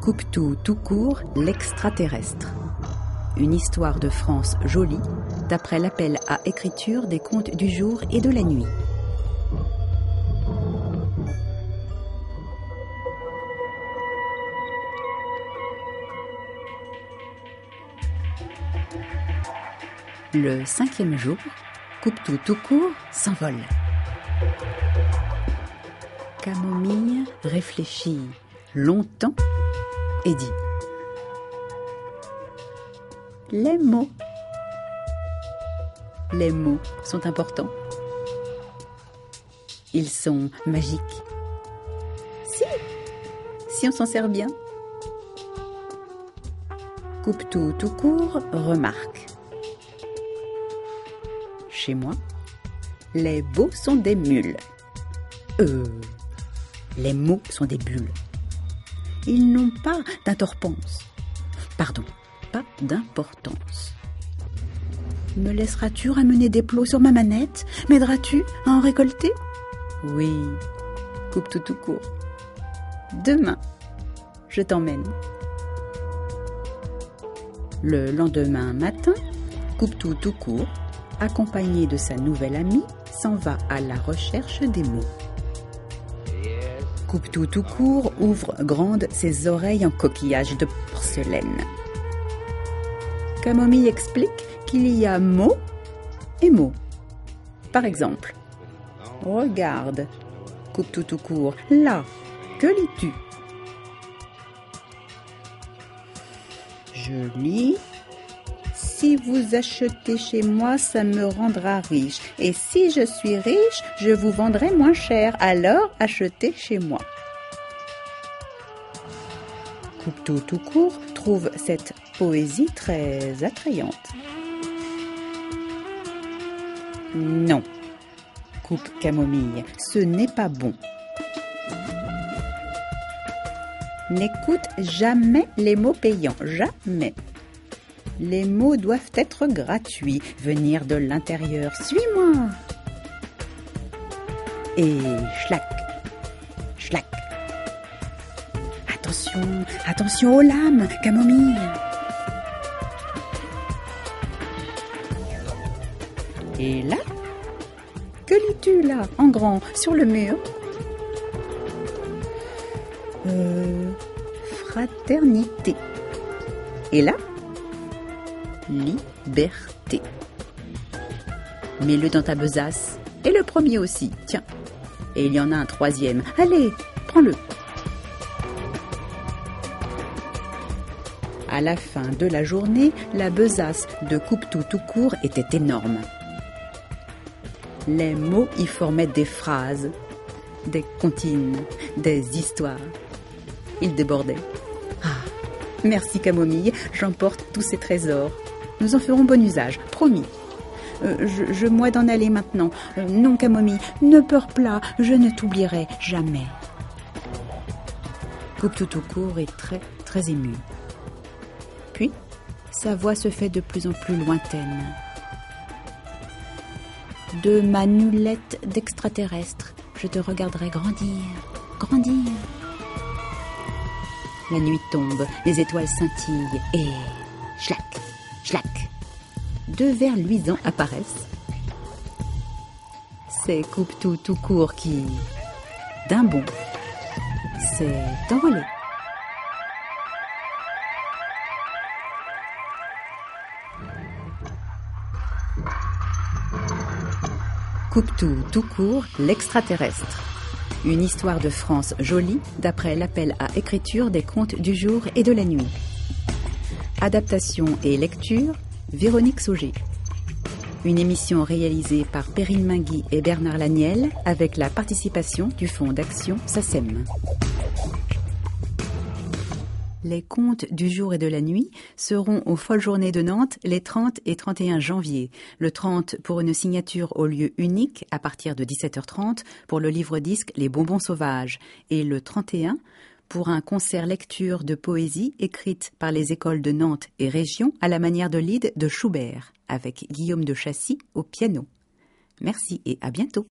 Coupe-tout tout court, l'extraterrestre. Une histoire de France jolie, d'après l'appel à écriture des contes du jour et de la nuit. Le cinquième jour, Coupe-tout tout court s'envole. Camomille réfléchit longtemps Les mots. Les mots sont importants. Ils sont magiques. Si, si on s'en sert bien. Coupe-tout tout court remarque. Chez moi, les beaux sont des mules. Euh, les mots sont des bulles. Ils n'ont pas d'intorpance. Pardon, pas d'importance. Me laisseras-tu ramener des plots sur ma manette? M'aideras-tu à en récolter? Oui, coupe tout tout court. Demain, je t'emmène. Le lendemain matin, coupe tout tout court, accompagné de sa nouvelle amie, s'en va à la recherche des mots. Coupe-tout tout court ouvre grandes ses oreilles en coquillage de porcelaine. Camomille explique qu'il y a mots et mots. Par exemple, regarde, coupe-tout tout court, là, que lis-tu? Je lis si vous achetez chez moi, ça me rendra riche. Et si je suis riche, je vous vendrai moins cher. Alors achetez chez moi. Coupetou tout court trouve cette poésie très attrayante. Non, coupe Camomille, ce n'est pas bon. N'écoute jamais les mots payants, jamais. Les mots doivent être gratuits, venir de l'intérieur. Suis-moi. Et schlac, schlac. Attention, attention aux lames, camomille. Et là Que lis-tu là, en grand, sur le mur? Euh. Fraternité. Et là liberté. Mets-le dans ta besace. Et le premier aussi, tiens. Et il y en a un troisième. Allez, prends-le. À la fin de la journée, la besace de coupe-tout tout court était énorme. Les mots y formaient des phrases, des comptines, des histoires. Ils débordaient. Ah, merci Camomille, j'emporte tous ces trésors. Nous en ferons bon usage, promis. Euh, je, moi d'en aller maintenant. Euh, non, Camomille, ne pleure pas, je ne t'oublierai jamais. Coupe tout court est très, très ému. Puis, sa voix se fait de plus en plus lointaine. De ma nulette d'extraterrestre, je te regarderai grandir, grandir. La nuit tombe, les étoiles scintillent et... Deux vers luisants apparaissent. C'est Coupe-tout tout court qui, d'un bond, s'est envolé. Coupe-tout tout court, l'extraterrestre. Une histoire de France jolie d'après l'appel à écriture des contes du jour et de la nuit. Adaptation et lecture, Véronique Sauger. Une émission réalisée par Perrine Mingui et Bernard Laniel avec la participation du Fonds d'action SACEM. Les contes du jour et de la nuit seront aux Folles Journées de Nantes les 30 et 31 janvier. Le 30 pour une signature au lieu unique à partir de 17h30 pour le livre-disque Les Bonbons Sauvages et le 31 pour un concert lecture de poésie écrite par les écoles de Nantes et région à la manière de l'Ide de Schubert avec Guillaume de Chassis au piano. Merci et à bientôt.